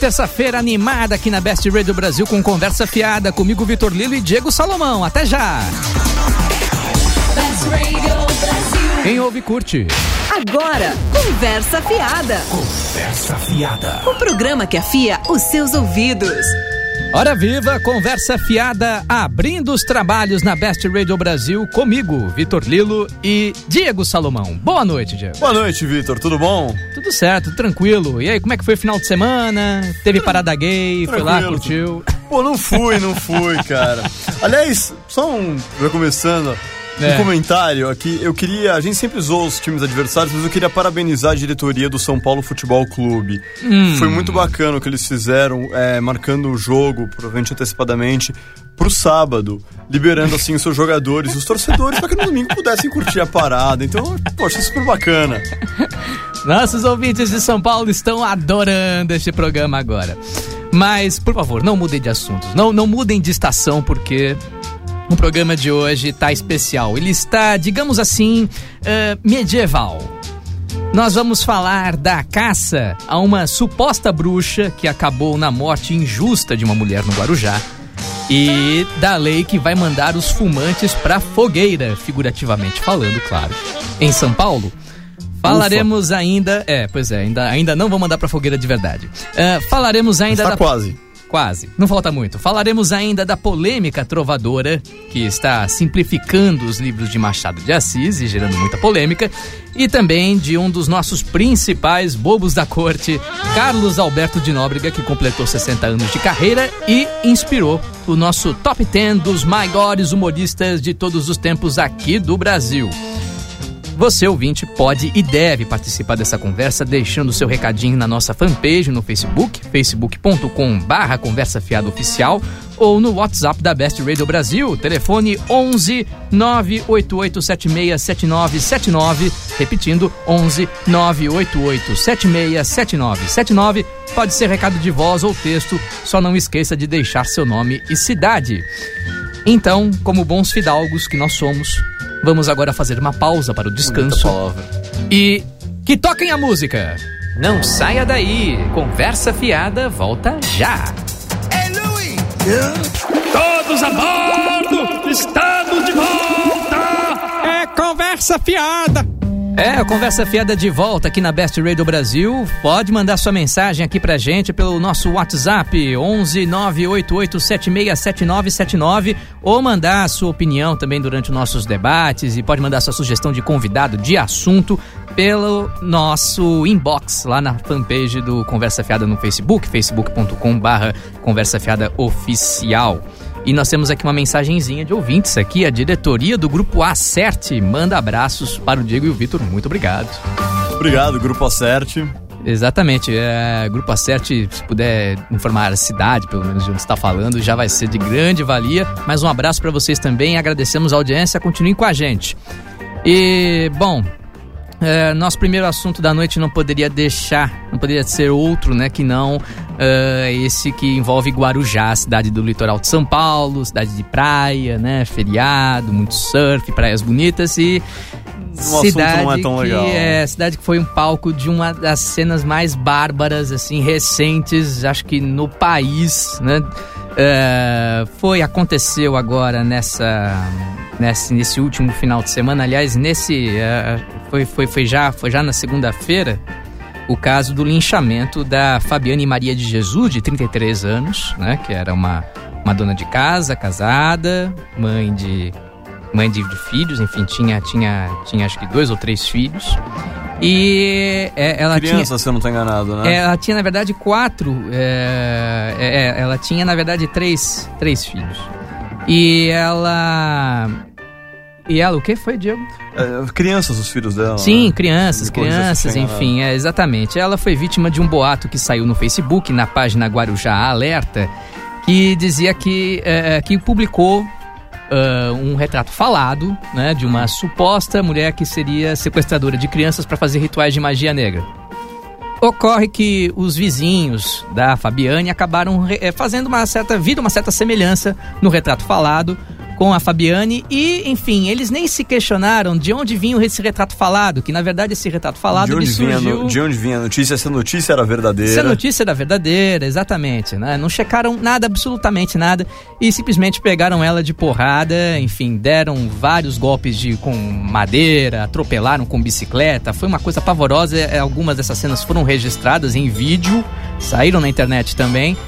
terça-feira animada aqui na Best Radio Brasil com conversa fiada comigo, Vitor Lilo e Diego Salomão. Até já! Quem ouve, curte. Agora, Conversa Fiada. Conversa Fiada. O programa que afia os seus ouvidos. Hora viva, conversa fiada, abrindo os trabalhos na Best Radio Brasil comigo, Vitor Lilo e Diego Salomão. Boa noite, Diego. Boa noite, Vitor. Tudo bom? Tudo certo, tranquilo. E aí, como é que foi o final de semana? Teve parada gay, foi lá, Tranquilo. curtiu? Pô, não fui, não fui, cara. Aliás, só um. Já começando. É. Um comentário aqui, eu queria. A gente sempre zoou os times adversários, mas eu queria parabenizar a diretoria do São Paulo Futebol Clube. Hum. Foi muito bacana o que eles fizeram, é, marcando o jogo, provavelmente antecipadamente, pro sábado, liberando assim os seus jogadores, os torcedores, para que no domingo pudessem curtir a parada. Então, poxa, é super bacana. Nossos ouvintes de São Paulo estão adorando este programa agora. Mas, por favor, não mudem de assuntos. Não, não mudem de estação, porque o programa de hoje está especial. Ele está, digamos assim, eh, medieval. Nós vamos falar da caça a uma suposta bruxa que acabou na morte injusta de uma mulher no Guarujá. E da lei que vai mandar os fumantes pra fogueira, figurativamente falando, claro. Em São Paulo, falaremos ainda. É, pois é, ainda, ainda não vou mandar pra fogueira de verdade. Ah, falaremos ainda Está da. quase. Quase. Não falta muito. Falaremos ainda da polêmica trovadora, que está simplificando os livros de Machado de Assis e gerando muita polêmica. E também de um dos nossos principais bobos da corte, Carlos Alberto de Nóbrega, que completou 60 anos de carreira e inspirou o nosso top 10 dos maiores humoristas de todos os tempos aqui do Brasil. Você, ouvinte, pode e deve participar dessa conversa deixando seu recadinho na nossa fanpage no Facebook, facebook.com barra conversa fiada oficial ou no WhatsApp da Best Radio Brasil, telefone 11 988767979, repetindo 11 988767979. Pode ser recado de voz ou texto, só não esqueça de deixar seu nome e cidade. Então, como bons fidalgos que nós somos, vamos agora fazer uma pausa para o descanso. E que toquem a música. Não saia daí. Conversa fiada volta já. Todos a bordo! Estamos de volta! É conversa fiada! É, a Conversa Fiada de volta aqui na Best Radio Brasil. Pode mandar sua mensagem aqui pra gente pelo nosso WhatsApp 11 988767979 ou mandar sua opinião também durante os nossos debates e pode mandar sua sugestão de convidado, de assunto pelo nosso inbox lá na fanpage do Conversa Fiada no Facebook, facebook.com barra Conversa Fiada Oficial. E nós temos aqui uma mensagenzinha de ouvintes aqui, a diretoria do Grupo Acerte manda abraços para o Diego e o Vitor, muito obrigado. Obrigado, Grupo Acerte. Exatamente, é, Grupo Acerte, se puder informar a cidade, pelo menos de onde está falando, já vai ser de grande valia. Mais um abraço para vocês também, agradecemos a audiência, continuem com a gente. E, bom, é, nosso primeiro assunto da noite não poderia deixar, não poderia ser outro, né, que não é, esse que envolve Guarujá, cidade do litoral de São Paulo, cidade de praia, né, feriado, muito surf, praias bonitas e assunto não é tão que legal. é cidade que foi um palco de uma das cenas mais bárbaras, assim, recentes, acho que no país, né? É, foi, aconteceu agora nessa, nesse, nesse último final de semana, aliás, nesse, é, foi, foi, foi, já, foi já na segunda-feira, o caso do linchamento da Fabiane Maria de Jesus, de 33 anos, né? Que era uma, uma dona de casa, casada, mãe de mãe de, de filhos, enfim, tinha, tinha, tinha acho que dois ou três filhos. E é, ela tinha. Criança, se eu não tô enganado, né? Ela tinha, na verdade, quatro. é, é, é, ela tinha, na verdade, três, três filhos. E ela. E ela, o que foi, Diego? É, crianças, os filhos dela. Sim, né? crianças, Depois crianças, enfim, é, exatamente. Ela foi vítima de um boato que saiu no Facebook, na página Guarujá Alerta, que dizia que, é, que publicou ah, um retrato falado né, de uma suposta mulher que seria sequestradora de crianças para fazer rituais de magia negra. Ocorre que os vizinhos da Fabiane acabaram eh, fazendo uma certa vida, uma certa semelhança no retrato falado com a Fabiane e, enfim, eles nem se questionaram de onde vinha esse retrato falado, que na verdade esse retrato falado de, onde vinha, surgiu... no- de onde vinha a notícia? Se a notícia era verdadeira. Se a notícia era verdadeira, exatamente, né? Não checaram nada, absolutamente nada, e simplesmente pegaram ela de porrada, enfim, deram vários golpes de com madeira, atropelaram com bicicleta, foi uma coisa pavorosa. é, Algumas dessas cenas foram registradas em vídeo, saíram na internet também.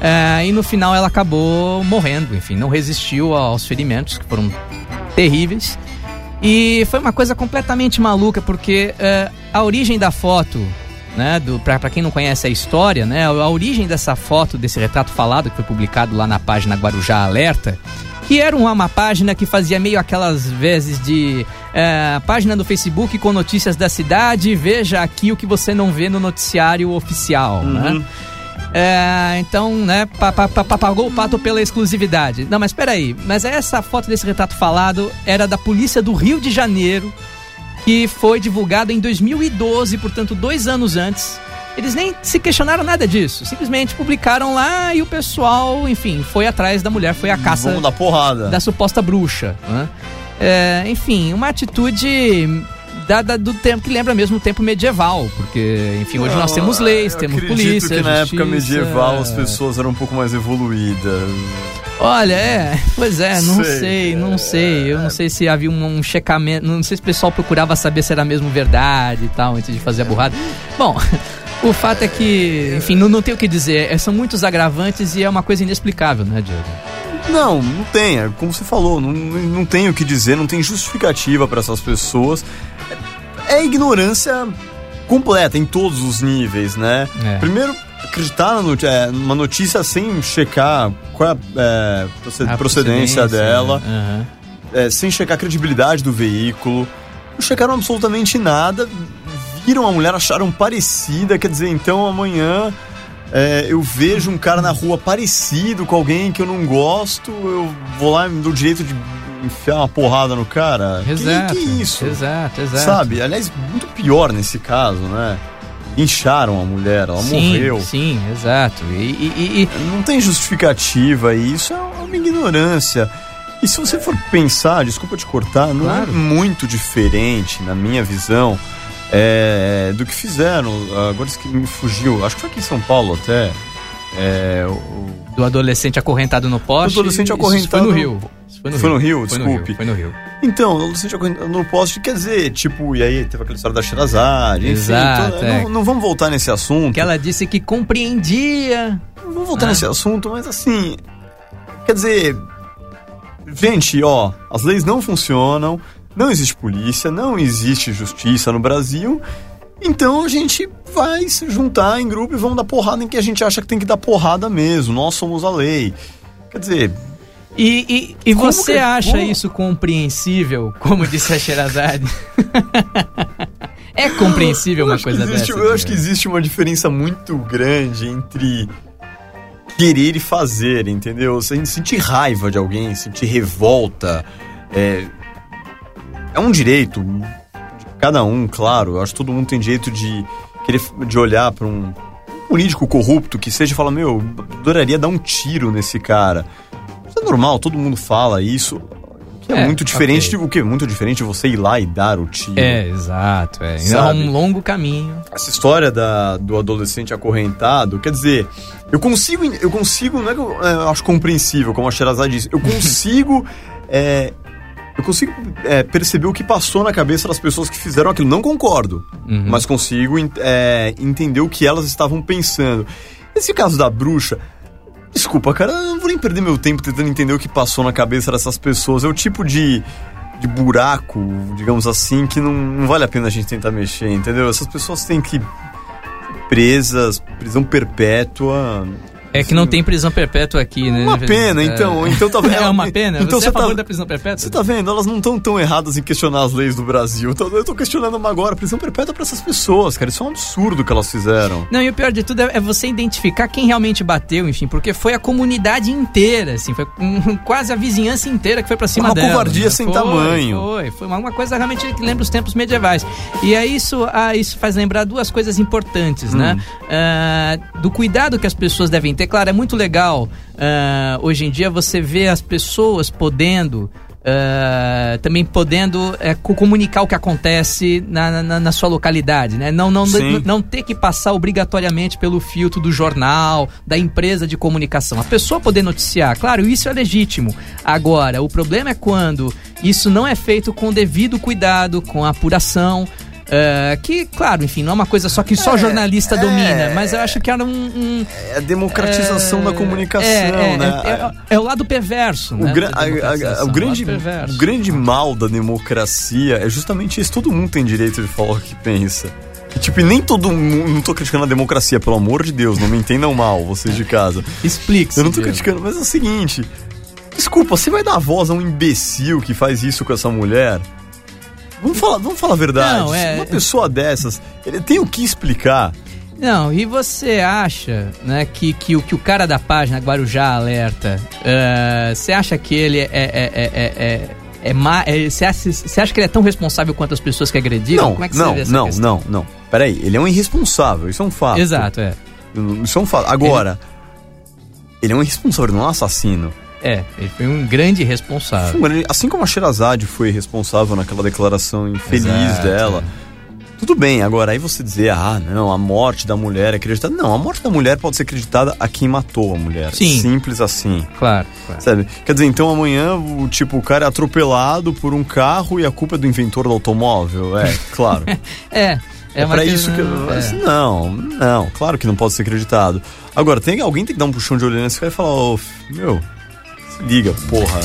É, e no final ela acabou morrendo, enfim, não resistiu aos ferimentos que foram terríveis. E foi uma coisa completamente maluca, porque é, a origem da foto, né, do, pra, pra quem não conhece a história, né, a, origem dessa foto, desse retrato falado que foi publicado lá na página Guarujá Alerta, que era uma, uma página que fazia meio aquelas vezes de é, página do Facebook com notícias da cidade, veja aqui o que você não vê no noticiário oficial, né? É, então, né, pa, pa, pa- pa- pagou o pato pela exclusividade. Não, mas peraí, mas essa foto desse retrato falado era da polícia do Rio de Janeiro, que foi divulgado em 2012, portanto, dois anos antes. Eles nem se questionaram nada disso, simplesmente publicaram lá e o pessoal, enfim, foi atrás da mulher, foi a caça Vamos dar porrada. da suposta bruxa. Né? É, enfim, uma atitude da, da- do tempo que lembra mesmo o tempo medieval, porque, enfim, hoje nós Não, temos leis, temos polícia. que na época medieval as pessoas eram um pouco mais evoluídas. Olha, é, pois é, não sei, Sei, não é. sei. Eu não sei se havia um, um checamento, não sei se o pessoal procurava saber se era mesmo verdade e tal, antes de fazer a burrada. Bom, o fato é que, enfim, não, não tem o que dizer. é, São muitos agravantes e é uma coisa inexplicável, né, Diego? Não, não tem. É como você falou, não, não tem o que dizer, não tem justificativa para essas pessoas. É ignorância completa em todos os níveis, né? É. Primeiro, acreditar é, numa notícia sem checar qual é a é, proce- A procedência dela, é, sem checar a credibilidade do veículo. Não checaram absolutamente nada, viram a mulher, acharam parecida, quer dizer, então amanhã é, eu vejo um cara na rua parecido com alguém que eu não gosto, eu vou lá e me dou o direito de enfiar uma porrada no cara? Que- Exato. Que, isso? Exato, exato. Sabe? Aliás, muito pior nesse caso, né? Incharam a mulher, ela sim, morreu. Sim, exato. E, e- e- Não tem justificativa e isso é uma ignorância. E se você for pensar, desculpa te cortar, não Claro. é muito diferente, na minha visão, é, do que fizeram. Agora isso que me fugiu, acho que foi aqui em São Paulo até. É, o- do adolescente acorrentado no poste. Do adolescente acorrentado no- Rio. Isso Foi no Foi Rio. no Rio, Foi desculpe. Foi no Rio. Então, o adolescente acorrentado no poste quer dizer, tipo, e aí teve aquela história da Sherazade, enfim, Exato, então, é. não, não vamos voltar nesse assunto. Que ela disse que compreendia. Não vou voltar Ah. nesse assunto, mas assim. Quer dizer. Gente, ó, as leis não funcionam, não existe polícia, não existe justiça no Brasil. Então a gente vai se juntar em grupo e vamos dar porrada em que a gente acha que tem que dar porrada mesmo. Nós somos a lei. Quer dizer, E, e, e você que- acha como? isso compreensível, como disse a Sherazade? é compreensível eu uma coisa existe- dessa? Eu acho que existe uma diferença muito grande entre querer e fazer, entendeu? Se a gente sentir raiva de alguém, sentir revolta, é, é um direito de cada um, claro. Eu acho que todo mundo tem direito de querer de olhar para um político corrupto que seja e falar, meu, adoraria dar um tiro nesse cara. Isso é normal, todo mundo fala isso. Que é, É, muito diferente ok. de o que é muito diferente de você ir lá e dar o tiro. É, exato. É. É um longo caminho. essa história da, do adolescente acorrentado, quer dizer, eu consigo, eu consigo, não é que eu, é, eu acho compreensível, como a Sherazade disse, eu consigo, é, eu consigo é, perceber o que passou na cabeça das pessoas que fizeram aquilo. Não concordo, Uhum. mas consigo é, entender o que elas estavam pensando. Esse caso da bruxa, desculpa, cara, eu não vou nem perder meu tempo tentando entender o que passou na cabeça dessas pessoas. É o tipo de de buraco, digamos assim, que não, não vale a pena a gente tentar mexer, entendeu? Essas pessoas têm que presas, prisão perpétua. É que não tem prisão perpétua aqui, né? Uma pena, É. então, então tá vendo? É uma pena? Então você é a você tá- favor da prisão perpétua? Você tá vendo? Elas não estão tão erradas em questionar as leis do Brasil. Então, Eu tô questionando uma agora, prisão perpétua pra essas pessoas, cara. Isso é um absurdo que elas fizeram. Não, e o pior de tudo é é você identificar quem realmente bateu, enfim, porque foi a comunidade inteira, assim, foi quase a vizinhança inteira que foi pra cima Uma dela. covardia né? sem Foi, tamanho. Foi, foi uma, uma coisa realmente que lembra os tempos medievais. E aí isso, ah, isso faz lembrar duas coisas importantes, né? Hum. Ah, do cuidado que as pessoas devem ter Claro, é muito legal ah, hoje em dia você vê as pessoas podendo. ah, também podendo co- comunicar o que acontece na, na, na sua localidade, né? Não, não, Sim. não ter que passar obrigatoriamente pelo filtro do jornal, da empresa de comunicação. A pessoa poder noticiar, claro, isso é legítimo. Agora, o problema é quando isso não é feito com devido cuidado, com apuração. Eh, que, claro, enfim, não é uma coisa só que só É, jornalista é. domina, mas eu acho que era um. um É a democratização é, da comunicação, é, é, né? é, é- o lado perverso. O, né, gra- a- a- o grande, lado perverso. o grande mal da democracia é justamente isso. Todo mundo tem direito de falar o que pensa. Tipo, nem todo mundo. Não tô criticando a democracia, pelo amor de Deus, não me entendam mal, vocês de casa. Explique-se. Eu não tô criticando, mas é o seguinte. Desculpa, você vai dar voz a um imbecil que faz isso com essa mulher? Vamos falar, vamos falar a verdade. Não, é- Uma pessoa dessas, ele tem o que explicar. Não, e você acha, né, que, que, o, que o cara da página Guarujá Alerta, eh, você acha que ele é. é, é, é, é é é- Você acha, você acha que ele é tão responsável quanto as pessoas que agrediram? não, Como é que não, não, questão? não, não. Peraí, ele é um irresponsável, isso é um fato. Exato, é. Isso é um fato. Agora, ele, é um irresponsável, não é um assassino. É, ele foi um grande responsável. Assim como a Sherazade foi responsável naquela declaração infeliz Exato, dela. Tudo bem, agora aí você dizer, ah, não, a morte da mulher é acreditada. Não, a morte da mulher pode ser acreditada a quem matou a mulher. Sim. Simples assim. Claro, claro. Sabe? Quer dizer, então amanhã, o tipo, o cara é atropelado por um carro e a culpa é do inventor do automóvel? É, claro. É, é, É, questão- isso que. eu- é. Não, não, claro que não pode ser acreditado. Agora, tem alguém tem que dar um puxão de orelha nesse cara e falar, ô, f- meu, se liga, porra.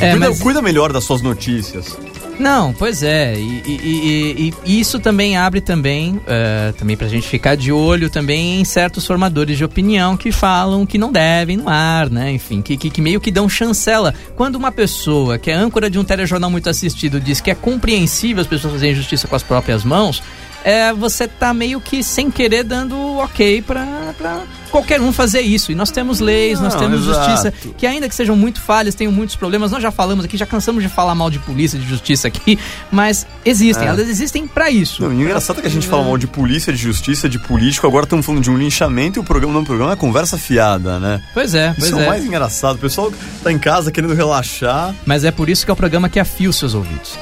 É, cuida, mas- cuida melhor das suas notícias. Não, pois é, e, e- e- e- isso também abre também, eh, também pra gente ficar de olho também em certos formadores de opinião que falam que não devem no ar, né? Enfim, que, que, que meio que dão chancela. Quando uma pessoa que é âncora de um telejornal muito assistido diz que é compreensível as pessoas fazerem justiça com as próprias mãos, é, você tá meio que sem querer dando ok pra, pra qualquer um fazer isso. E nós temos leis, nós Não, temos exato. justiça, que ainda que sejam muito falhas, tenham muitos problemas, nós já falamos aqui, já cansamos de falar mal de polícia, de justiça aqui, mas existem, É. elas existem pra isso. Não, e o engraçado é que a gente fala mal de polícia, de justiça, de político, agora estamos falando de um linchamento e o programa, o nome do programa é conversa fiada, né? Pois é, pois Isso é o é. mais engraçado. O pessoal tá em casa querendo relaxar. Mas é por isso que é o programa que afia os seus ouvidos.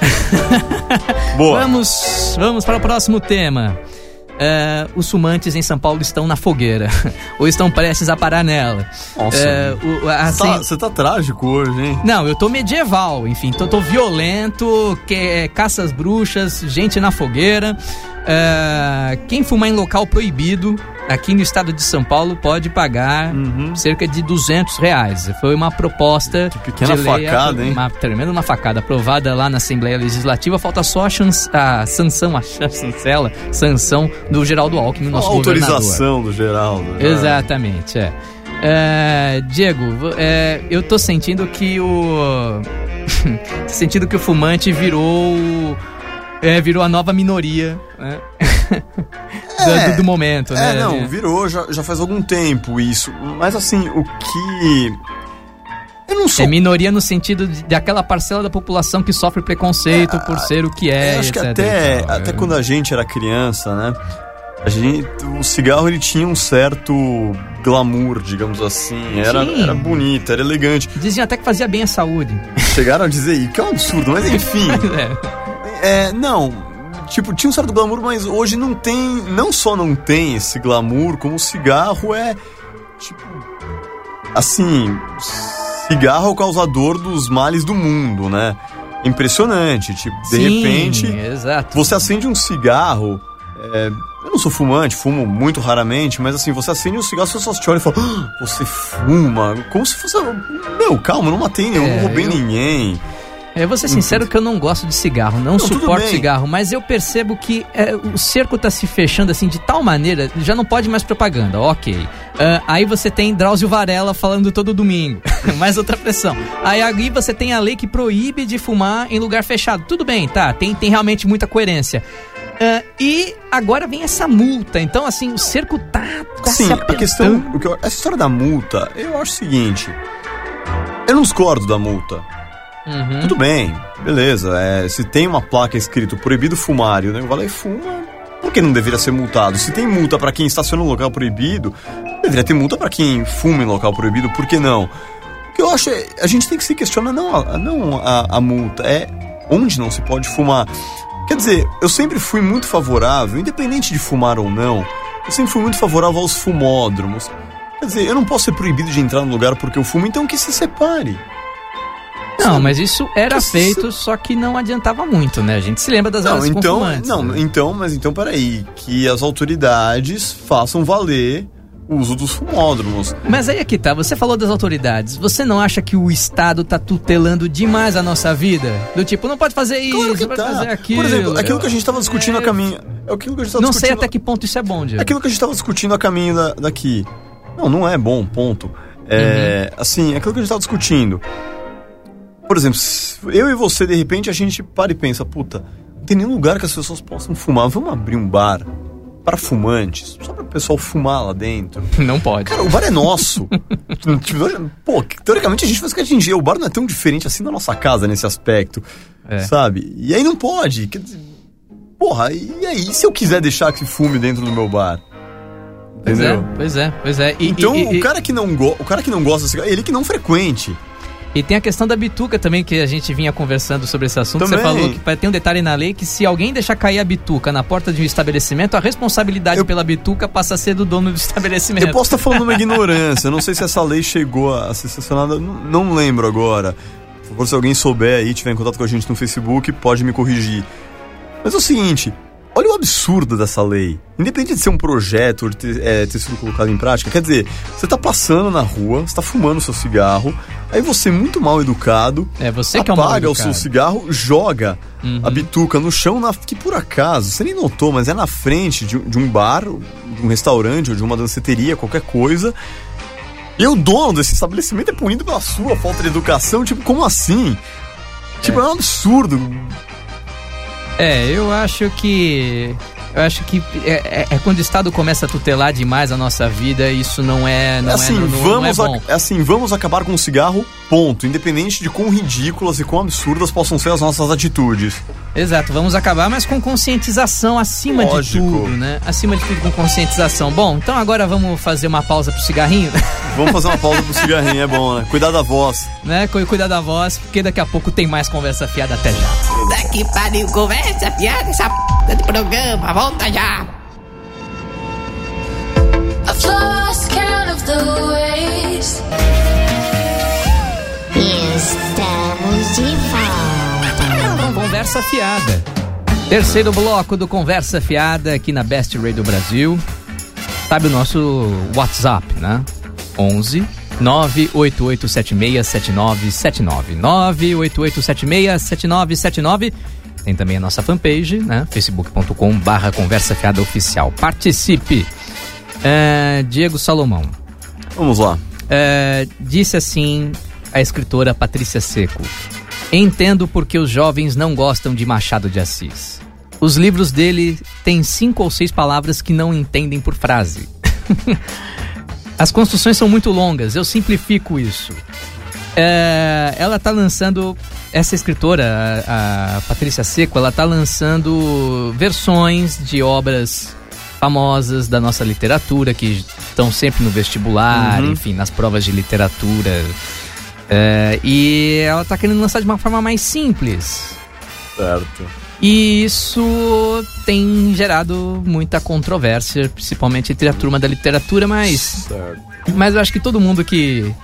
Boa. Vamos, vamos para o próximo tema. É, os fumantes em São Paulo estão na fogueira, ou estão prestes a parar nela. Nossa. É, o- Você assim, tá, você tá trágico hoje, hein? Não, eu tô medieval, enfim, tô, tô violento, que, é, caça às bruxas, gente na fogueira. É, quem fumar em local proibido, aqui no estado de São Paulo, pode pagar Uhum. cerca de 200 reais. Foi uma proposta Que pequena de lei, facada, hein? Uma tremenda uma facada, aprovada lá na Assembleia Legislativa. Falta só a, chance, a sanção, a chancela, sanção do Geraldo Alckmin, A nosso governador. autorização do Geraldo. né? Exatamente, é. É, Diego, é, eu tô sentindo que o. sentindo que o fumante virou. É, virou a nova minoria, né? do, do- do momento, né? É, não, virou já, já faz algum tempo isso. Mas assim, o que. Eu não sou. É minoria no sentido de, daquela parcela da população que sofre preconceito por ser o que é. Eu acho que etc. até, e tal, até é. quando a gente era criança, né? A gente, o cigarro ele tinha um certo glamour, digamos assim. Era, Sim. era bonito, era elegante. Diziam até que fazia bem à saúde. Chegaram a dizer isso, que é um absurdo, mas enfim. É. É, não. Tipo, tinha um certo glamour, mas hoje não tem. Não só não tem esse glamour, como o cigarro é. Tipo. Assim. Cigarro é o causador dos males do mundo, né? Impressionante. Tipo, de Sim, repente. Exato. Você acende um cigarro. é, eu não sou fumante, fumo muito raramente, mas assim, você acende um cigarro, as pessoas te olham e falam, "Ah, você fuma? Como se fosse. Meu, calma, eu não matei nenhum, É, não roubei eu- ninguém. Eu vou ser sincero que eu não gosto de cigarro, não, tudo suporto cigarro, mas eu percebo que é, o cerco tá se fechando assim de tal maneira, já não pode mais propaganda, ok. Ah, aí você tem Drauzio Varela falando todo domingo, mais outra pressão. Aí, aí você tem a lei que proíbe de fumar em lugar fechado. Tudo bem, tá, tem, tem realmente muita coerência. Ah, e agora vem essa multa, então assim, o cerco tá quase Sim, a questão. O que eu- essa história da multa, eu acho o seguinte. Eu não discordo da multa. Uhum. Tudo bem, beleza. é, se tem uma placa escrito proibido fumar e o nego vai lá e fuma, por que não deveria ser multado? Se tem multa para quem estaciona em local proibido, deveria ter multa para quem fuma em local proibido, por que não? O que eu acho é, a gente tem que se questionar não não a, a multa, é onde não se pode fumar. Quer dizer, eu sempre fui muito favorável, independente de fumar ou não, eu sempre fui muito favorável aos fumódromos. Quer dizer, eu não posso ser proibido de entrar no lugar porque eu fumo, então que se separe. Não, mas isso era feito, só que não adiantava muito, né? A gente se lembra das Não, então, não, né? então, mas então peraí, que as autoridades façam valer o uso dos fumódromos. Mas aí é que tá, você falou das autoridades. Você não acha que o Estado tá tutelando demais a nossa vida? Do tipo, não pode fazer isso, Claro que não pode tá. fazer aquilo. Por exemplo, aquilo que a gente estava discutindo É, a caminho. É aquilo que a gente tava Não sei discutindo. até que ponto isso é bom, Diego. Aquilo que a gente estava discutindo a caminho da- daqui. Não, não é bom, ponto. É, Uhum. Assim, aquilo que a gente estava discutindo. Por exemplo, eu e você, de repente, a gente para e pensa, puta, não tem nenhum lugar que as pessoas possam fumar. Vamos abrir um bar para fumantes, só para o pessoal fumar lá dentro. Não pode. Cara, o bar é nosso. Tipo, Pô, teoricamente a gente faz que atingir. O bar não é tão diferente assim da nossa casa nesse aspecto. É. Sabe? E aí não pode. Quer dizer, porra, e aí? Se eu quiser deixar que fume dentro do meu bar? Pois é, Entendeu? pois é, pois é. E, Então, e- e- o, cara que não go o cara que não gosta de cigarro, ele que não frequente. E tem a questão da bituca também, que a gente vinha conversando sobre esse assunto. Você Também. falou que tem um detalhe na lei que se alguém deixar cair a bituca na porta de um estabelecimento, a responsabilidade Eu- pela bituca passa a ser do dono do estabelecimento. Eu posso estar falando uma ignorância, eu não sei se essa lei chegou a ser sancionada, não, não lembro agora. Por favor, se alguém souber aí, tiver em contato com a gente no Facebook, pode me corrigir. Mas é o seguinte, olha o absurdo dessa lei. Independente de ser um projeto ou de ter, é, ter sido colocado em prática, quer dizer, você tá passando na rua, você tá fumando seu cigarro, aí você, muito mal educado, É você que é o mal apaga o educado. seu cigarro, joga Uhum. a bituca no chão, na, que por acaso, você nem notou, mas é na frente de, um- de um bar, de um restaurante ou de uma danceteria, qualquer coisa. E o dono desse estabelecimento é punido pela sua falta de educação. Tipo, como assim? Tipo, é, um absurdo. É, eu acho que. Eu acho que é, é- é quando o Estado começa a tutelar demais a nossa vida, isso não é. Não assim, é, não, não vamos é a- é assim, vamos acabar com o cigarro, ponto. Independente de quão ridículas e quão absurdas possam ser as nossas atitudes. Exato, vamos acabar, mas com conscientização acima Lógico. de tudo, né? Acima de tudo com conscientização. Bom, então agora vamos fazer uma pausa pro cigarrinho, Vamos fazer uma pausa pro cigarrinho, é bom, né? Cuidar da voz. né? Cu- Cuidar da voz, porque daqui a pouco tem mais conversa fiada até já. Daqui pariu, conversa, piada, essa p de programa, volta já. I've lost count of the ways. Estamos de volta. Conversa fiada. Terceiro bloco do Conversa Fiada aqui na Best Radio Brasil. Sabe o nosso WhatsApp, né? 11 988767979 988767979 Tem também a nossa fanpage, né? facebook.com barra Conversa Fiada Oficial. Participe. É, Diego Salomão. Vamos lá. É, disse assim a escritora Patrícia Seco: Entendo porque os jovens não gostam de Machado de Assis. Os livros dele têm cinco ou seis palavras que não entendem por frase. As construções são muito longas, eu simplifico isso. É, ela tá lançando, essa escritora, a, a Patrícia Seco, ela tá lançando versões de obras famosas da nossa literatura, que estão sempre no vestibular, enfim, nas provas de literatura. É, e ela tá querendo lançar de uma forma mais simples. Certo. E isso tem gerado muita controvérsia, principalmente entre a turma da literatura, mas mas eu acho que todo mundo que.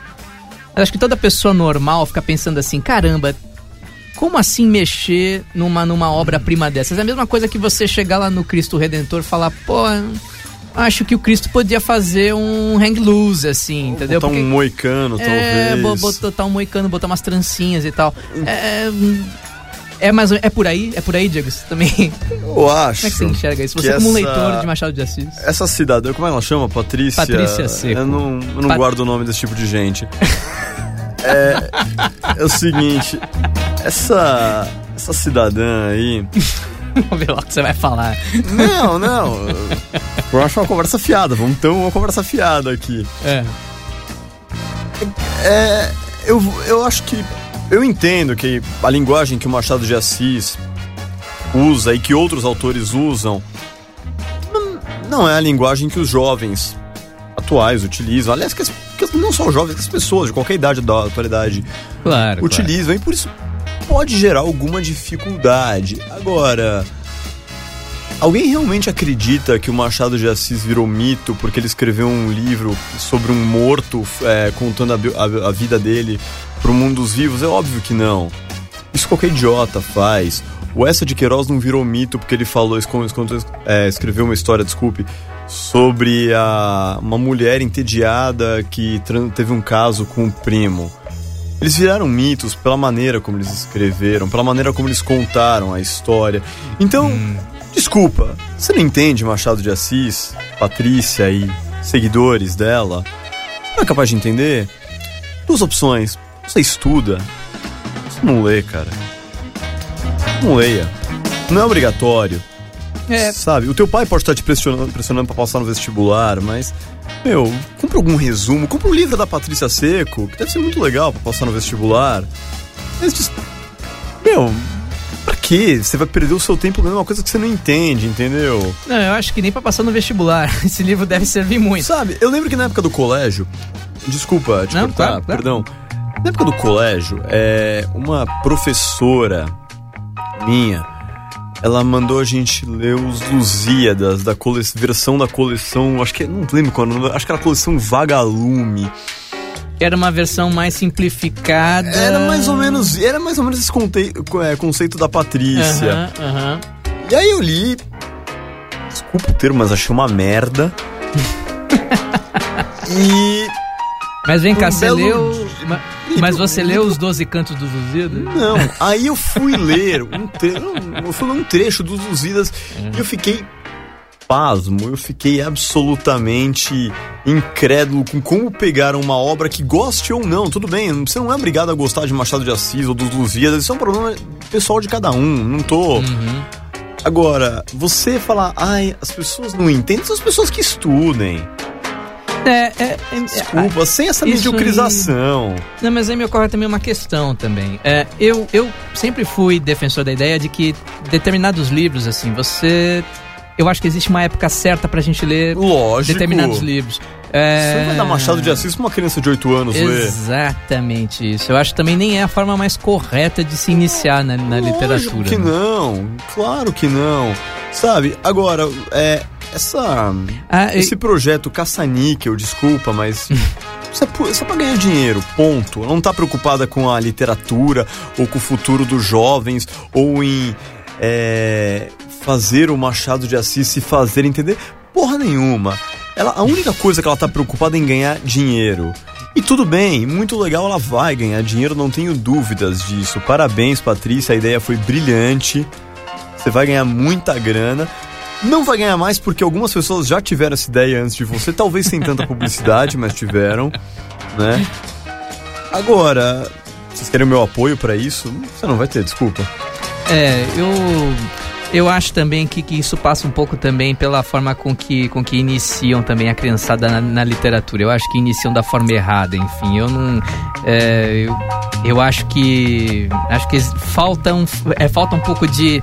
Eu acho que toda pessoa normal fica pensando assim: caramba, como assim mexer numa, numa obra-prima dessas? É a mesma coisa que você chegar lá no Cristo Redentor e falar, pô, acho que o Cristo podia fazer um hang loose, assim, entendeu? Botar um moicano, é, talvez. botar um moicano, botar umas trancinhas e tal. É. É, mas é por aí? É por aí, Diego? Você também. Como Eu acho. é que você enxerga isso? Você, como um leitor de Machado de Assis. Essa cidadã, como é que ela chama? Patrícia? Patrícia Seco. Eu não, eu não Pat- guardo o nome desse tipo de gente. é, é o seguinte, essa, essa cidadã aí... Vamos ver lá o que você vai falar. Não, não. Eu acho uma conversa fiada. Vamos ter uma conversa fiada aqui. É. É, eu, eu acho que. Eu entendo que a linguagem que o Machado de Assis usa e que outros autores usam não é a linguagem que os jovens atuais utilizam. Aliás, que, as- que não só os jovens, que as pessoas de qualquer idade da atualidade Claro. utilizam. E por isso pode gerar alguma dificuldade. Agora, alguém realmente acredita que o Machado de Assis virou mito porque ele escreveu um livro sobre um morto é, contando a, a- a vida dele pro mundo dos vivos? É óbvio que não. Isso qualquer idiota faz. O Essa de Queiroz não virou mito porque ele falou, é, escreveu uma história, desculpe, sobre a, uma mulher entediada que teve um caso com o primo. Eles viraram mitos pela maneira como eles escreveram, pela maneira como eles contaram a história. Então, desculpa, você não entende Machado de Assis, Patrícia e seguidores dela? Não é capaz de entender? Duas opções. Você estuda, você não lê, cara. Não leia. Não é obrigatório. É. Sabe? O teu pai pode estar te pressionando, pressionando pra passar no vestibular, mas. Meu, compra algum resumo, compra um livro da Patrícia Seco, que deve ser muito legal pra passar no vestibular. Mas, meu, pra quê? Você vai perder o seu tempo lendo uma coisa que você não entende, entendeu? Não, eu acho que nem pra passar no vestibular. Esse livro deve servir muito. Sabe, eu lembro que na época do colégio. Desculpa te Não, cortar, claro, claro. perdão. Na época do colégio, é, uma professora minha, ela mandou a gente ler os Lusíadas, da cole... versão da coleção, acho que, não lembro qual, era o nome, acho que era a coleção Vagalume. Era uma versão mais simplificada. Era mais ou menos, era mais ou menos esse conte... é, conceito da Patrícia. Aham, aham. E aí eu li. Desculpa o termo, mas achei uma merda. e. Mas vem cá, Um você belo leu. ma- Mas você leu os 12 cantos dos Lusíadas? Não, aí eu fui ler um, tre... eu fui ler um trecho dos Lusíadas e eu fiquei pasmo, eu fiquei absolutamente incrédulo com como pegaram uma obra que goste ou não, tudo bem, você não é obrigado a gostar de Machado de Assis ou dos Lusíadas, isso é um problema pessoal de cada um, não tô... Uhum. Agora, você falar, ai, as pessoas não entendem, são as pessoas que estudem. É, é, é, Desculpa, sem essa mediocrização. Não, mas aí me ocorre também uma questão também. É, eu, eu sempre fui defensor da ideia de que determinados livros, assim, você. Eu acho que existe uma época certa pra gente ler Lógico. determinados livros. É... Você vai dar Machado de Assis pra uma criança de 8 anos ler? Exatamente isso. Eu acho que também nem é a forma mais correta de se iniciar na, na Lógico literatura. que né? não, claro que não. Sabe, agora, é, essa, Ah, esse projeto caça-níquel, desculpa, mas isso é, isso é pra ganhar dinheiro, ponto. Não tá preocupada com a literatura, ou com o futuro dos jovens, ou em é, fazer o Machado de Assis se fazer entender porra nenhuma. Ela, a única coisa que ela tá preocupada é em ganhar dinheiro. E tudo bem, muito legal, ela vai ganhar dinheiro, não tenho dúvidas disso. Parabéns, Patrícia, a ideia foi brilhante. Você vai ganhar muita grana. Não vai ganhar mais porque algumas pessoas já tiveram essa ideia antes de você, talvez sem tanta publicidade, mas tiveram, né? Agora, vocês querem o meu apoio pra isso? Você não vai ter, desculpa. É, eu eu acho também que, que isso passa um pouco também pela forma com que, com que iniciam também a criançada na, na literatura. Eu acho que iniciam da forma errada, enfim. Eu não. é, eu, eu acho que. Acho que falta um, é, falta um pouco de.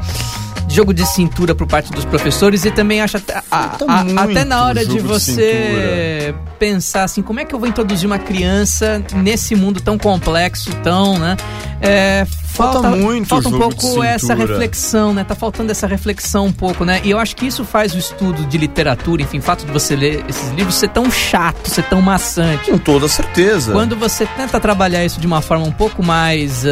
Jogo de cintura por parte dos professores e também acho até, a- a- até na hora de jogo de você pensar assim, como é que eu vou introduzir uma criança nesse mundo tão complexo, tão, né? É, Falta muito falta um pouco essa reflexão, né? Tá faltando essa reflexão um pouco, né? E eu acho que isso faz o estudo de literatura, enfim, o fato de você ler esses livros ser tão chato, ser tão maçante. Com toda certeza. Quando você tenta trabalhar isso de uma forma um pouco mais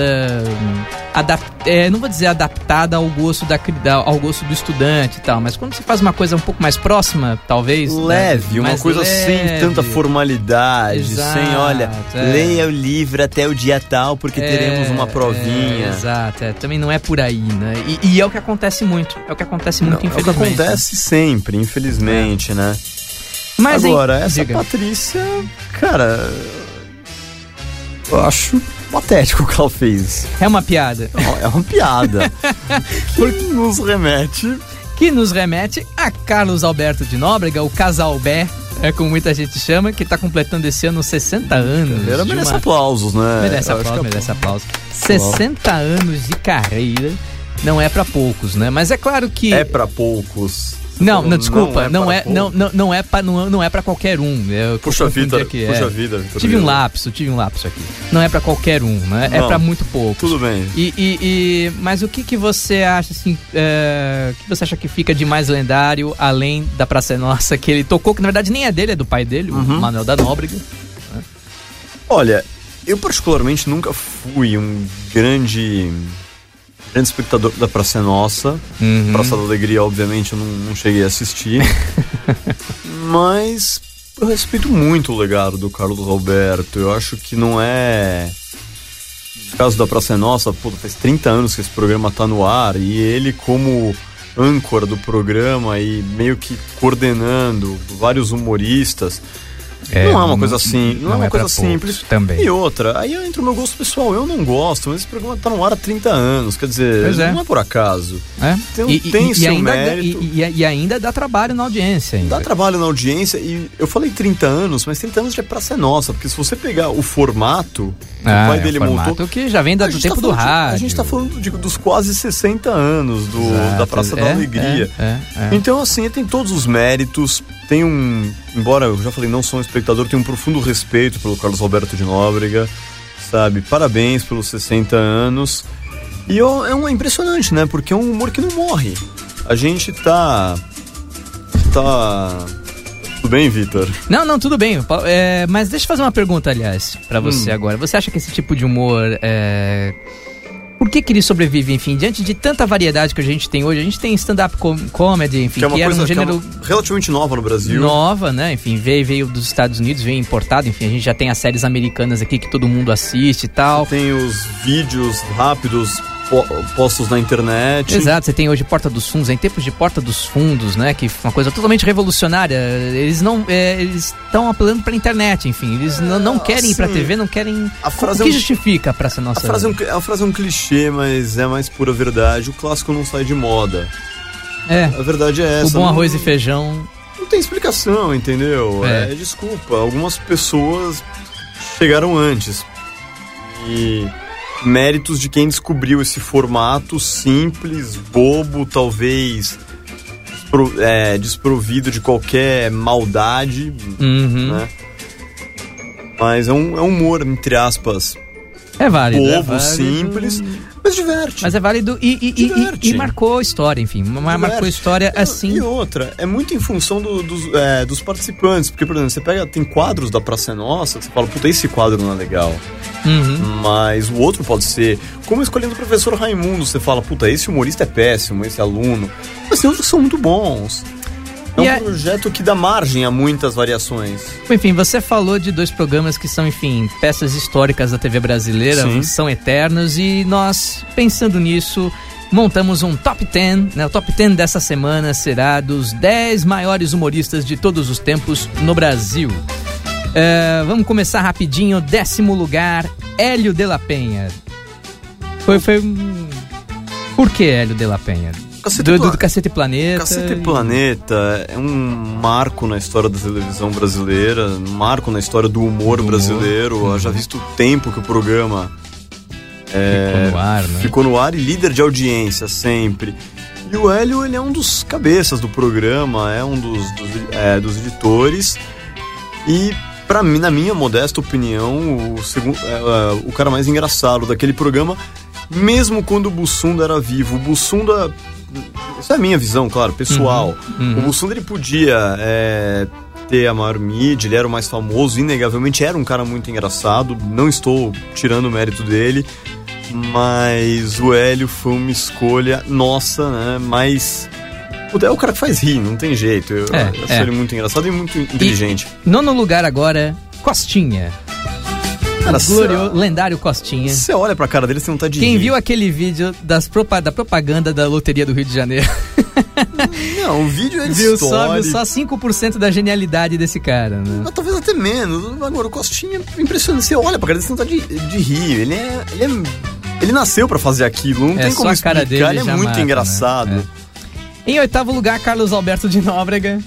adap- é, não vou dizer adaptada ao gosto da, da- ao gosto do estudante e tal, mas quando você faz uma coisa um pouco mais próxima, talvez né, Leve, uma mais coisa sem leve. tanta formalidade, Exato, sem, olha, é. leia o livro até o dia tal, porque É, teremos uma provinha. É, exato, é, também não é por aí, né? E, e é o que acontece muito, é o que acontece muito, Não, é o que infelizmente. acontece sempre, infelizmente, né? Mas, hein, Agora, essa diga. Patrícia, cara, eu acho patético o que ela fez. é uma piada. É uma piada. que nos remete. que nos remete a Carlos Alberto de Nóbrega, o Casalbé, é como muita gente chama, que está completando esse ano 60 anos. De merece uma- aplausos, né? Merece Eu acho aplauso, que merece aplauso. 60 anos de carreira não é para poucos, né? Mas é claro que É pra poucos. Não, não, desculpa, não é, para não, não, não é para não, não é para qualquer um. Eu Puxa vida, aqui, puxa é. vida, Vitor Tive um lapso, tive um lapso aqui. Não é para qualquer um, né? É Não. para muito poucos. Tudo bem. E, e- e- mas o que que você acha assim? é, o que você acha que fica de mais lendário além da Praça é Nossa que ele tocou que na verdade nem é dele, é do pai dele, o Uhum. Manuel da Nóbrega. Olha, eu particularmente nunca fui um grande grande espectador da Praça é Nossa. Uhum. Praça da Alegria, obviamente, eu não, não cheguei a assistir. Mas eu respeito muito o legado do Carlos Alberto. Eu acho que não é. No caso da Praça é Nossa, pô, faz 30 anos que esse programa tá no ar e ele, como âncora do programa e meio que coordenando vários humoristas. É, não é uma coisa assim, não, não é uma é coisa simples. também. E outra, aí entra o meu gosto pessoal, eu não gosto, mas esse programa tá no ar há 30 anos, quer dizer, é. não é por acaso. É? Tem- tem seu ainda, mérito. E, e- e ainda dá trabalho na audiência. Ainda. Dá trabalho na audiência e eu falei 30 anos, mas 30 anos já é pra ser nossa, porque se você pegar o formato que Ah, o pai é, dele o formato montou. que já vem da- do gente tempo tá do falando de- rádio. A gente tá falando de- dos quase 60 anos do, Exato. da Praça É, da Alegria. é, é, é. Então, assim, tem todos os méritos, tem um. Embora eu já falei, não sou um espectador, tenho um profundo respeito pelo Carlos Alberto de Nóbrega, sabe? Parabéns pelos 60 anos. E ó, é um, é impressionante, né? Porque é um humor que não morre. A gente tá. Tá. Tudo bem, Vitor? Não, não, tudo bem. É, mas deixa eu fazer uma pergunta, aliás, pra você Hum. agora. Você acha que esse tipo de humor é. Por que, que ele sobrevive, enfim, diante de tanta variedade que a gente tem hoje? A gente tem stand-up com- comedy, enfim, Que é uma era coisa um que é gênero uma- relativamente nova no Brasil. nova, né? Enfim, veio, veio dos Estados Unidos, veio importado, enfim, a gente já tem as séries americanas aqui que todo mundo assiste e tal. Tem os vídeos rápidos postos na internet. Exato, você tem hoje Porta dos Fundos, em tempos de Porta dos Fundos, né? Que foi uma coisa totalmente revolucionária. Eles não. é, eles estão apelando pra internet, enfim. Eles não, não querem ir pra assim, TV, não querem. a frase o que é um- justifica pra essa A nossa. frase, é um, a frase é um clichê, mas é mais pura verdade. O clássico não sai de moda. É. A verdade é essa. O bom não- arroz e feijão. Não tem explicação, entendeu? É. É. desculpa. Algumas pessoas chegaram antes. E méritos de quem descobriu esse formato simples, bobo, talvez despro- é, desprovido de qualquer maldade, Uhum. né? Mas é um, é um humor, entre aspas, É válido. é bobo, válido. simples, mas diverte. Mas é válido e, e- e- e- Diverte. marcou a história, enfim. ma- Marcou a Diverte. história assim. E outra, é muito em função do- dos, é, dos participantes. Porque, por exemplo, você pega, tem quadros da Praça é Nossa, que você fala, puta, esse quadro não é legal. Uhum. Mas o outro pode ser. Como escolhendo o professor Raimundo, você fala, puta, esse humorista é péssimo, esse aluno. Mas tem outros que são muito bons. É E um é- projeto que dá margem a muitas variações. Enfim, você falou de dois programas que são, enfim, peças históricas da TV brasileira, Sim. são eternos e nós, pensando nisso, montamos um top 10. Né? O top 10 dessa semana será dos 10 maiores humoristas de todos os tempos no Brasil. É, vamos começar rapidinho. Décimo lugar, Hélio de la Penha. Foi, foi um... Por que Hélio de la Penha? Cacete Do, do, Pla- do Cacete Planeta. Cacete e- Planeta é um marco na história da televisão brasileira, um marco na história do humor Do humor. brasileiro. Uhum. Já visto o tempo que o programa Ficou no ar, né? ficou no ar e líder de audiência sempre. E o Hélio, ele é um dos cabeças do programa, é um dos, dos, é, dos editores. E, pra mim, na minha modesta opinião, o, segundo, é, é, o cara mais engraçado daquele programa, mesmo quando o Bussunda era vivo. O Bussunda. Isso é a minha visão, claro, pessoal. uhum. O Bussunda ele podia é, ter a maior mídia, ele era o mais famoso, inegavelmente era um cara muito engraçado. Não estou tirando o mérito dele, mas o Hélio foi uma escolha nossa, né? Mas. É o cara que faz rir, não tem jeito. Eu, É, acho é. ele muito engraçado e muito inteligente. Nono lugar agora, Costinha. Cara, o glorio, lendário Costinha. Você olha pra cara dele, você não tá de Quem rir. viu aquele vídeo das propa- da propaganda da Loteria do Rio de Janeiro Não, o vídeo é viu só, viu só 5% da genialidade desse cara, né? Mas talvez até menos. Agora, o Costinha é impressionante. Você olha pra cara dele, você não tá de, de rir. Ele é. Ele, é, ele nasceu pra fazer aquilo, não É, tem como explicar. ele é muito mata, engraçado. né? Em oitavo lugar, Carlos Alberto de Nóbrega.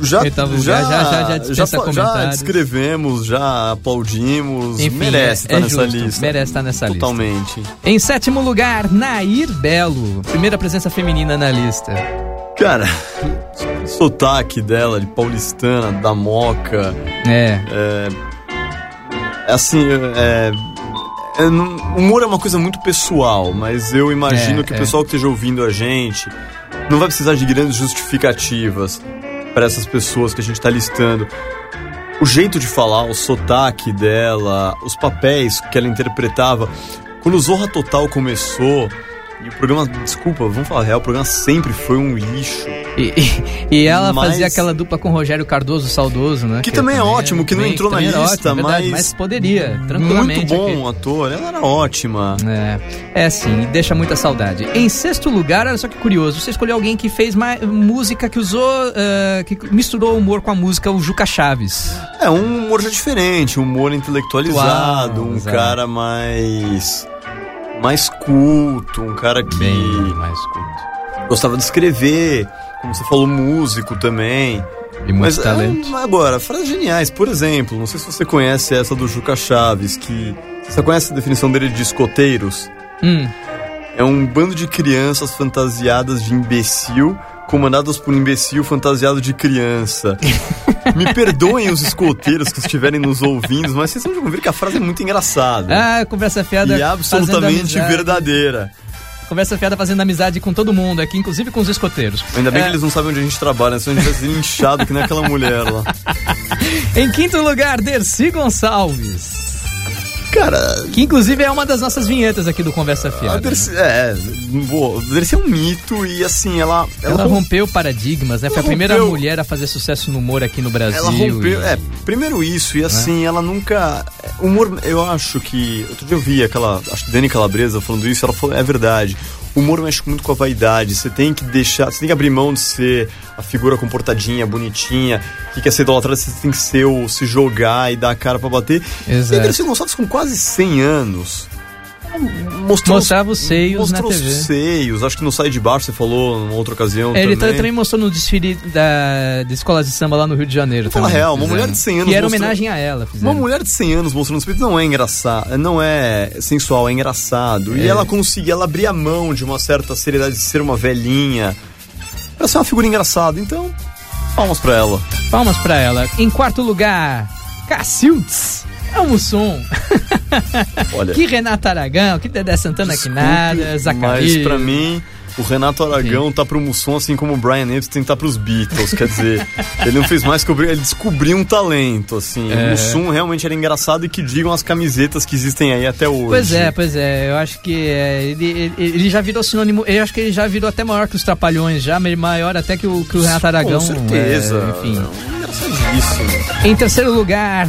Já, Oitavo já, lugar, já, já, já já comentários. descrevemos, já aplaudimos. Enfim, merece é- estar é nessa justo, lista. merece estar nessa lista. Totalmente. Em sétimo lugar, Nair Belo. Primeira presença feminina na lista. Cara, o sotaque dela, de paulistana, da moca, É. é, assim, é, é, humor é uma coisa muito pessoal, mas eu imagino É, que o é. pessoal que esteja ouvindo a gente não vai precisar de grandes justificativas para essas pessoas que a gente tá listando. O jeito de falar, o sotaque dela, os papéis que ela interpretava. Quando o Zorra Total começou, e o programa, desculpa, vamos falar real, o programa sempre foi um lixo. E, e- e ela Mas- fazia aquela dupla com o Rogério Cardoso, saudoso, né? Que também é ótimo, que não entrou na lista, ótimo, verdade, mas- mas poderia, tranquilamente. Muito bom aqui. ator, ela era ótima. É, é sim, deixa muita saudade. Em sexto lugar, olha só que curioso, você escolheu alguém que fez mais, música que usou, eh, que misturou o humor com a música, o Juca Chaves. É um humor já diferente, um humor intelectualizado, Atual, um exato. cara mais. Mais culto, um cara que mais culto. gostava de escrever, como você falou, músico também. E muito Mas é, talento. agora, frases geniais, por exemplo, não sei se você conhece essa do Juca Chaves, que. Você conhece a definição dele de escoteiros? Hum, É um bando de crianças fantasiadas de imbecil, comandadas por um imbecil fantasiado de criança. Me perdoem os escoteiros que estiverem nos ouvindo, mas vocês vão ver que a frase é muito engraçada. Ah, conversa fiada. e fazendo absolutamente verdadeira. Conversa fiada fazendo amizade com todo mundo aqui, inclusive com os escoteiros. Ainda bem É, que eles não sabem onde a gente trabalha, senão a gente vai ser inchado que nem aquela mulher lá. Em quinto lugar, Dercy Gonçalves. Cara, Que inclusive é uma das nossas vinhetas aqui do Conversa a Fiada. Dercy, é, boa, a Dercy é um mito e assim, ela. Ela rom- rompeu paradigmas, né? Foi a Ela primeira rompeu- mulher a fazer sucesso no humor aqui no Brasil. Ela rompeu. e- É, primeiro isso, e assim, ela nunca. Humor, eu acho que. Outro dia eu vi aquela. Acho que Dani Calabresa falando isso, ela falou, é verdade. O humor mexe muito com a vaidade. Você tem que deixar. Você tem que abrir mão de ser a figura comportadinha, bonitinha, que quer ser idolatrada, você tem que ser o se jogar e dar a cara pra bater. Exato. E a Dercy Gonçalves com quase 100 anos. Mostrou Mostrava os seios mostrou na TV. os seios. Acho que no Sai de Baixo você falou numa outra ocasião. É, Ele também. também. mostrou no desfile da, de escolas de samba lá no Rio de Janeiro. Fala real, uma mulher de 100 anos Que era mostrou- homenagem a ela. Fizeram. Uma mulher de 100 anos mostrando os peitos não é engraçado, não é sensual, é engraçado. E É. ela conseguia, ela abria a mão de uma certa seriedade de ser uma velhinha. Pra ser uma figura engraçada, então, palmas pra ela. Palmas pra ela. Em quarto lugar, Cacildes. É o Mussum. Olha, Que Renata Aragão, que Dedé Santana que nada, Zacarias. mas pra mim, o Renato Aragão tá pro Mussum assim como o Brian Epstein tá pros Beatles. Quer dizer, ele não fez mais que ele descobriu um talento, assim. É. O Mussum realmente era engraçado e que digam as camisetas que existem aí até hoje. Pois é, pois é. Eu acho que é, ele, ele, ele já virou sinônimo. Eu acho que ele já virou até maior que os Trapalhões, já maior até que o, que o Renato Aragão. Com certeza. é, enfim. Engraçadíssimo. Em terceiro lugar,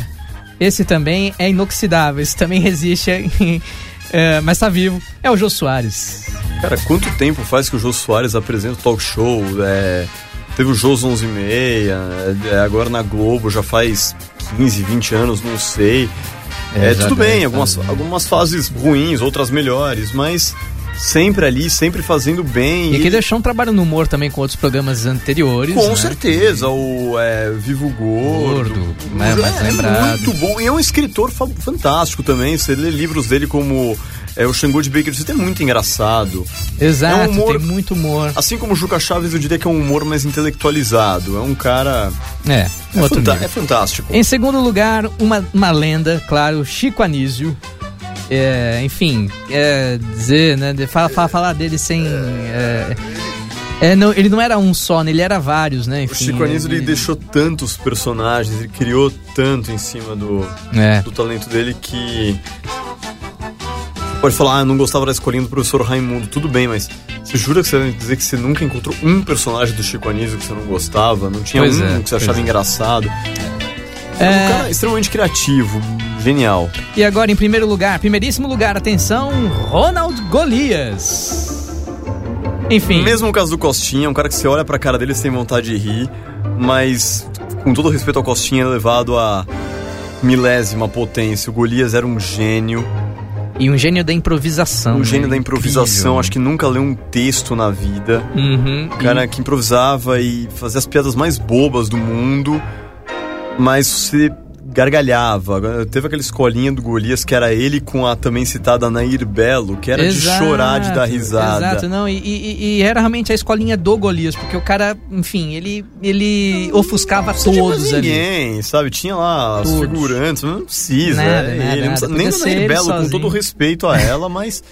esse também é inoxidável, esse também resiste, é, mas tá vivo. É o Jô Soares. Cara, quanto tempo faz que o Jô Soares apresenta o talk show? É, teve o Jôs 11 e meia, é, agora na Globo já faz 15, 20 anos, não sei. É, tudo bem, algumas, algumas fases ruins, outras melhores, mas sempre ali, sempre fazendo bem. E aqui deixou um trabalho no humor também com outros programas anteriores. Com né? certeza, o é, Vivo Gordo. Gordo, né, mais é, lembrado. muito bom. E é um escritor fa- fantástico também. Você lê livros dele como é, O Xangô de Baker Street, é muito engraçado. Exato, É um humor- tem muito humor. Assim como o Juca Chaves, eu diria que é um humor mais intelectualizado. É um cara. É, É, fanta- é fantástico. Em segundo lugar, uma, uma lenda, claro, Chico Anísio. É, enfim, é, dizer, né? de- Fala, fala, falar dele sem. É, é, não, ele não era um só, né? Ele era vários, né? O Enfim, Chico Anísio ele deixou tantos personagens, ele criou tanto em cima do, É. do talento dele que. Pode falar, ah, eu não gostava da escolinha do professor Raimundo, tudo bem, mas você jura que você vai dizer que você nunca encontrou um personagem do Chico Anísio que você não gostava? Não tinha Pois um é, que você achava é. engraçado? É É. um cara extremamente criativo, genial. E agora, em primeiro lugar, primeiríssimo lugar, atenção, Ronald Golias. Enfim, Mesmo o caso do Costinha, um cara que você olha pra cara dele e você tem vontade de rir, mas com todo respeito ao Costinha, elevado a milésima potência. O Golias era um gênio, e um gênio da improvisação. um né? gênio da improvisação. Incrível. Acho que nunca leu um texto na vida. Uhum. Um cara que improvisava e fazia as piadas mais bobas do mundo, mas você gargalhava. Teve aquela escolinha do Golias que era ele com a também citada Nair Belo, que era Exato, de chorar de dar risada. Exato, não, e, e- e era realmente a escolinha do Golias, porque o cara, enfim, ele, ele ofuscava Não todos ali. ninguém, sabe? Tinha lá os Todos. figurantes, mas não precisa. Nada, é nada, ele. Não nada. precisa- nem o Nair Belo, com sozinho. todo respeito a ela, mas.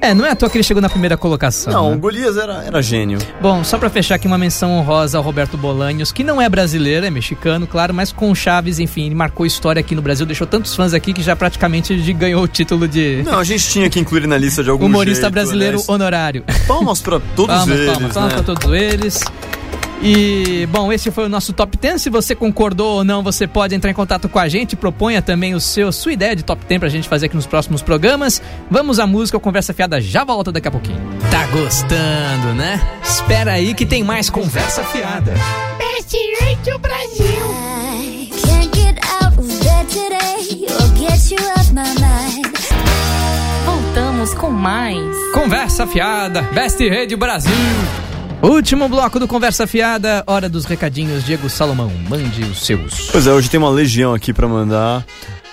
É, não é à toa que ele chegou na primeira colocação. Não, né? o Golias era, era gênio. Bom, só pra fechar aqui uma menção honrosa ao Roberto Bolanhos, que não é brasileiro, é mexicano, claro, mas com Chaves, enfim, ele marcou história aqui no Brasil, deixou tantos fãs aqui que já praticamente ganhou o título de Não, a gente tinha que incluir na lista de algum humorista jeito, brasileiro aliás. honorário. Palmas pra todos Palmas, eles, palmas, palmas né? pra todos eles. E, bom, esse foi o nosso top 10. Se você concordou ou não, você pode entrar em contato com a gente. Proponha também o seu, sua ideia de top 10 pra gente fazer aqui nos próximos programas. Vamos à música, o Conversa Fiada já volta daqui a pouquinho. Tá gostando, né? Espera aí que tem mais Conversa Fiada. Best Radio Brasil. I can't get out of bed today or get you off my mind. Voltamos com mais. Conversa Fiada, Best Rede Brasil. Último bloco do Conversa Fiada, hora dos recadinhos. Diego Salomão, mande os seus. Pois é, hoje tem uma legião aqui pra mandar.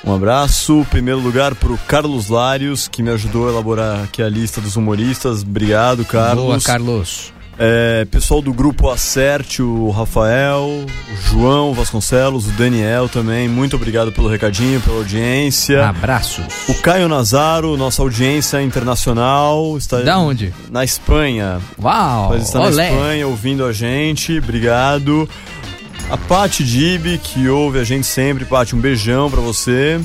Um abraço, primeiro lugar pro Carlos Larios, que me ajudou a elaborar aqui a lista dos humoristas. Obrigado, Carlos. Boa, Carlos. É, pessoal do grupo Acerte, o Rafael, o João Vasconcelos, o Daniel também. Muito obrigado pelo recadinho, pela audiência. Abraços. O Caio Nazaro, nossa audiência internacional. Está Da onde? Na Espanha. Uau, Mas está na olé. Espanha ouvindo a gente, obrigado. A Paty Dib, que ouve a gente sempre. Paty, um beijão pra você.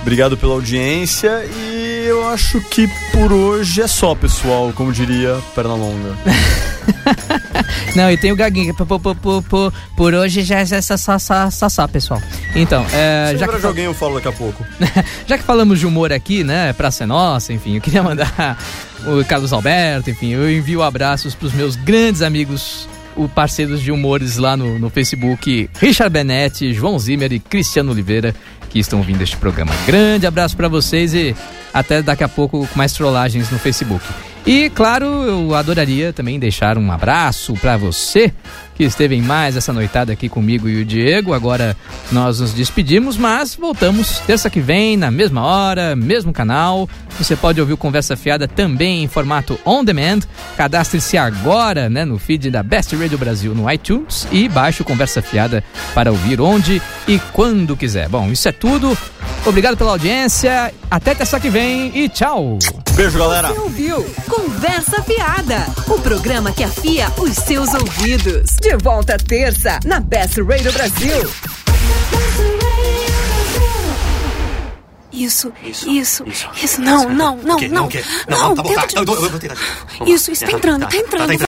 Obrigado pela audiência e eu acho que por hoje é só, pessoal, como diria Pernalonga. Não, e tem o Gaguinho. Por, por, por, por, por hoje já é só, só, só, só, só, pessoal. Então, é, Se já, que, alguém, eu falo daqui a pouco. já que falamos de humor aqui, né? Praça é Nossa, enfim, eu queria mandar o Carlos Alberto, enfim, eu envio abraços pros meus grandes amigos, o parceiros de humores lá no, no Facebook, Richard Benetti, João Zimmer e Cristiano Oliveira, que estão ouvindo este programa. Grande abraço pra vocês e até daqui a pouco com mais trollagens no Facebook. E claro, eu adoraria também deixar um abraço pra você que esteve em mais essa noitada aqui comigo e o Diego. Agora nós nos despedimos, mas voltamos terça que vem, na mesma hora, mesmo canal. Você pode ouvir o Conversa Fiada também em formato on demand. Cadastre-se agora né, no feed da Best Radio Brasil no iTunes e baixe o Conversa Fiada para ouvir onde e quando quiser. Bom, isso é tudo. Obrigado pela audiência. Até terça que vem e tchau. Beijo, galera. Você ouviu Conversa Fiada, o programa que afia os seus ouvidos. De volta terça, na Best Radio Brasil. Isso, isso, isso, Não, não, não, não. Não, tá bom, tá. tenta de Eu, novo. eu, eu vou tentar de novo. Vamos lá. Isso, isso, tá entrando, tá entrando.